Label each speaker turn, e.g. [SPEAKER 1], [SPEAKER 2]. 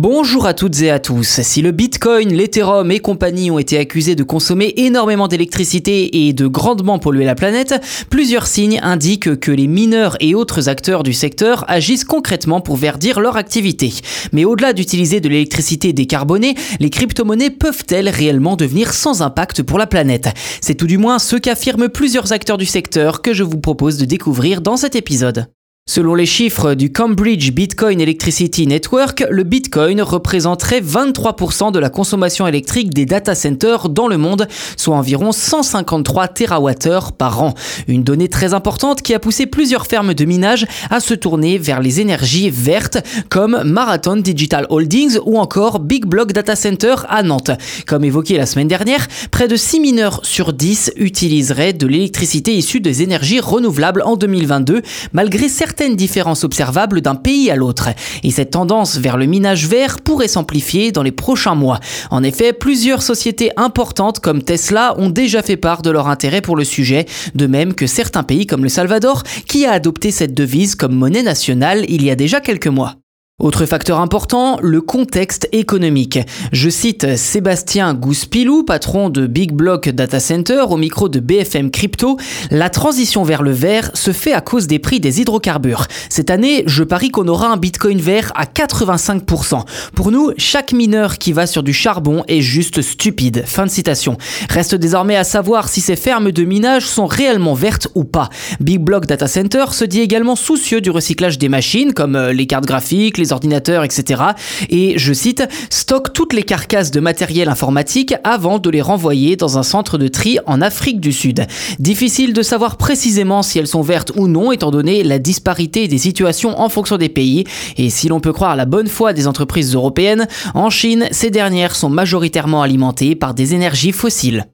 [SPEAKER 1] Bonjour à toutes et à tous. Si le Bitcoin, l'Ethereum et compagnie ont été accusés de consommer énormément d'électricité et de grandement polluer la planète, plusieurs signes indiquent que les mineurs et autres acteurs du secteur agissent concrètement pour verdir leur activité. Mais au-delà d'utiliser de l'électricité décarbonée, les crypto-monnaies peuvent-elles réellement devenir sans impact pour la planète? C'est tout du moins ce qu'affirment plusieurs acteurs du secteur que je vous propose de découvrir dans cet épisode. Selon les chiffres du Cambridge Bitcoin Electricity Network, le Bitcoin représenterait 23% de la consommation électrique des data centers dans le monde, soit environ 153 TWh par an. Une donnée très importante qui a poussé plusieurs fermes de minage à se tourner vers les énergies vertes, comme Marathon Digital Holdings ou encore Big Block Data Center à Nantes. Comme évoqué la semaine dernière, près de 6 mineurs sur 10 utiliseraient de l'électricité issue des énergies renouvelables en 2022, malgré certaines certaines différences observables d'un pays à l'autre. Et cette tendance vers le minage vert pourrait s'amplifier dans les prochains mois. En effet, plusieurs sociétés importantes comme Tesla ont déjà fait part de leur intérêt pour le sujet, de même que certains pays comme le Salvador, qui a adopté cette devise comme monnaie nationale il y a déjà quelques mois. Autre facteur important, le contexte économique. Je cite Sébastien Gouspilou, patron de Big Block Data Center, au micro de BFM Crypto. La transition vers le vert se fait à cause des prix des hydrocarbures. Cette année, je parie qu'on aura un Bitcoin vert à 85%. Pour nous, chaque mineur qui va sur du charbon est juste stupide. Fin de citation. Reste désormais à savoir si ces fermes de minage sont réellement vertes ou pas. Big Block Data Center se dit également soucieux du recyclage des machines, comme euh, les cartes graphiques, les ordinateurs, etc. Et je cite, stocke toutes les carcasses de matériel informatique avant de les renvoyer dans un centre de tri en Afrique du Sud. Difficile de savoir précisément si elles sont vertes ou non, étant donné la disparité des situations en fonction des pays. Et si l'on peut croire à la bonne foi des entreprises européennes, en Chine, ces dernières sont majoritairement alimentées par des énergies fossiles.